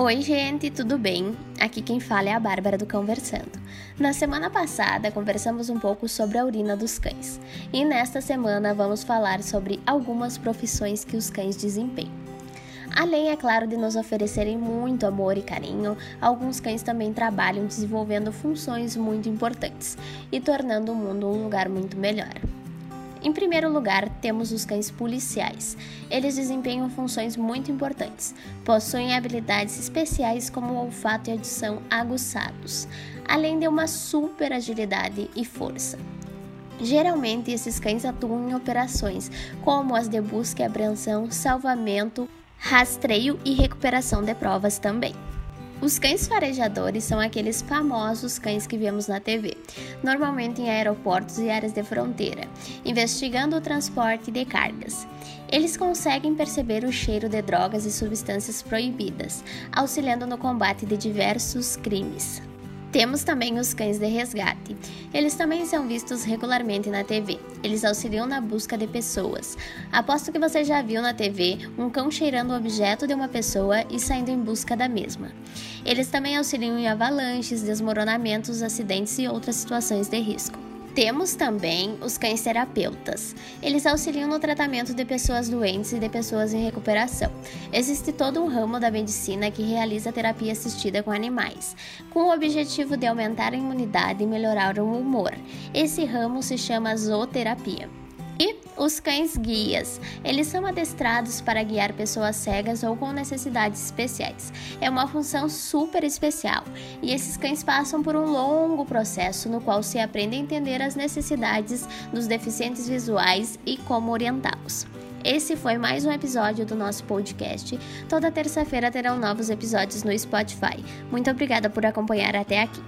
Oi, gente, tudo bem? Aqui quem fala é a Bárbara do Conversando. Na semana passada, conversamos um pouco sobre a urina dos cães, e nesta semana vamos falar sobre algumas profissões que os cães desempenham. Além, é claro, de nos oferecerem muito amor e carinho, alguns cães também trabalham desenvolvendo funções muito importantes e tornando o mundo um lugar muito melhor. Em primeiro lugar, temos os cães policiais. Eles desempenham funções muito importantes. Possuem habilidades especiais como o olfato e audição aguçados, além de uma super agilidade e força. Geralmente, esses cães atuam em operações como as de busca e apreensão, salvamento, rastreio e recuperação de provas também. Os cães farejadores são aqueles famosos cães que vemos na TV, normalmente em aeroportos e áreas de fronteira, investigando o transporte de cargas. Eles conseguem perceber o cheiro de drogas e substâncias proibidas, auxiliando no combate de diversos crimes. Temos também os cães de resgate. Eles também são vistos regularmente na TV. Eles auxiliam na busca de pessoas. Aposto que você já viu na TV um cão cheirando o objeto de uma pessoa e saindo em busca da mesma. Eles também auxiliam em avalanches, desmoronamentos, acidentes e outras situações de risco. Temos também os cães terapeutas. Eles auxiliam no tratamento de pessoas doentes e de pessoas em recuperação. Existe todo um ramo da medicina que realiza terapia assistida com animais, com o objetivo de aumentar a imunidade e melhorar o humor. Esse ramo se chama zooterapia. E os cães guias. Eles são adestrados para guiar pessoas cegas ou com necessidades especiais. É uma função super especial e esses cães passam por um longo processo no qual se aprende a entender as necessidades dos deficientes visuais e como orientá-los. Esse foi mais um episódio do nosso podcast. Toda terça-feira terão novos episódios no Spotify. Muito obrigada por acompanhar até aqui.